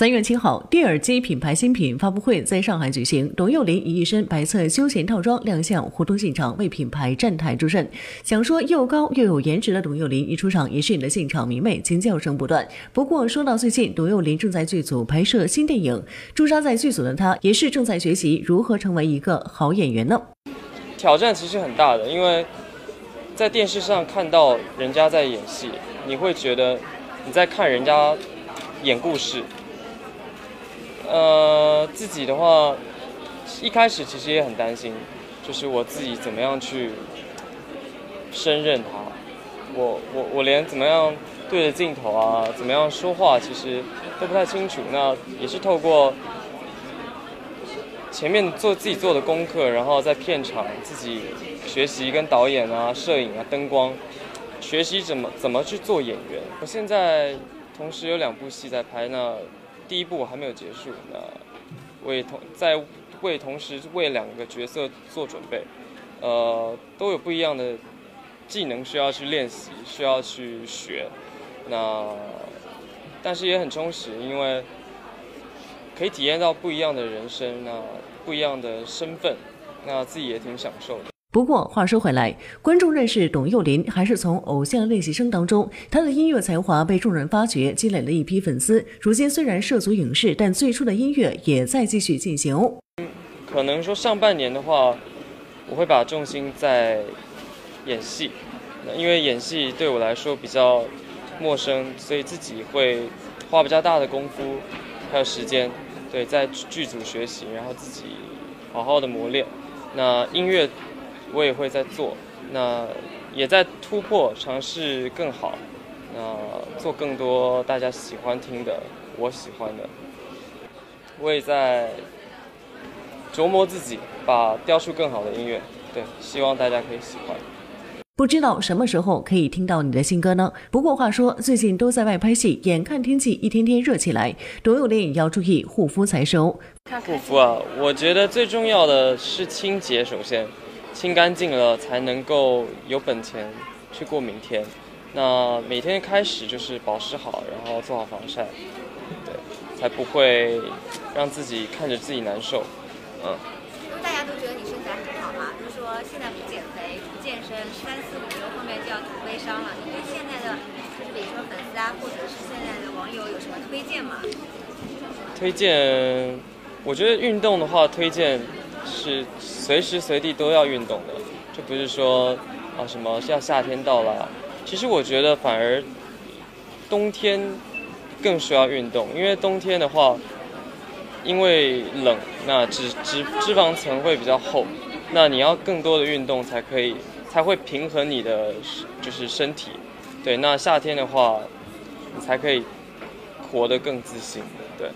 三月七号，蒂尔基品牌新品发布会在上海举行。董又霖以一身白色休闲套装亮相活动现场，为品牌站台助阵。想说又高又有颜值的董又霖一出场，也是引得现场迷妹尖叫声不断。不过说到最近，董又霖正在剧组拍摄新电影，驻扎在剧组的他也是正在学习如何成为一个好演员呢？挑战其实很大的，因为在电视上看到人家在演戏，你会觉得你在看人家演故事。呃，自己的话，一开始其实也很担心，就是我自己怎么样去胜任它。我我我连怎么样对着镜头啊，怎么样说话，其实都不太清楚。那也是透过前面做自己做的功课，然后在片场自己学习跟导演啊、摄影啊、灯光，学习怎么怎么去做演员。我现在同时有两部戏在拍那。第一部还没有结束，那为同在为同时为两个角色做准备，呃，都有不一样的技能需要去练习，需要去学，那但是也很充实，因为可以体验到不一样的人生，那不一样的身份，那自己也挺享受的。不过话说回来，观众认识董又霖还是从《偶像练习生》当中，他的音乐才华被众人发掘，积累了一批粉丝。如今虽然涉足影视，但最初的音乐也在继续进行。可能说上半年的话，我会把重心在演戏，因为演戏对我来说比较陌生，所以自己会花比较大的功夫还有时间，对，在剧组学习，然后自己好好的磨练。那音乐。我也会在做，那也在突破，尝试更好，那做更多大家喜欢听的，我喜欢的。我也在琢磨自己，把雕出更好的音乐，对，希望大家可以喜欢。不知道什么时候可以听到你的新歌呢？不过话说，最近都在外拍戏，眼看天气一天天热起来，董有霖也要注意护肤才是哦。护肤啊，我觉得最重要的是清洁，首先。清干净了，才能够有本钱去过明天。那每天开始就是保湿好，然后做好防晒，对，才不会让自己看着自己难受。嗯。因为大家都觉得你身材很好嘛，就是说现在不减肥、不健身，三四五年后面就要图微商了。你对现在的，就是比如说粉丝啊，或者是现在的网友有什么推荐吗？推荐，我觉得运动的话，推荐。是随时随地都要运动的，就不是说啊什么要夏天到了。其实我觉得反而冬天更需要运动，因为冬天的话，因为冷，那脂脂脂肪层会比较厚，那你要更多的运动才可以，才会平衡你的就是身体。对，那夏天的话，你才可以活得更自信。对。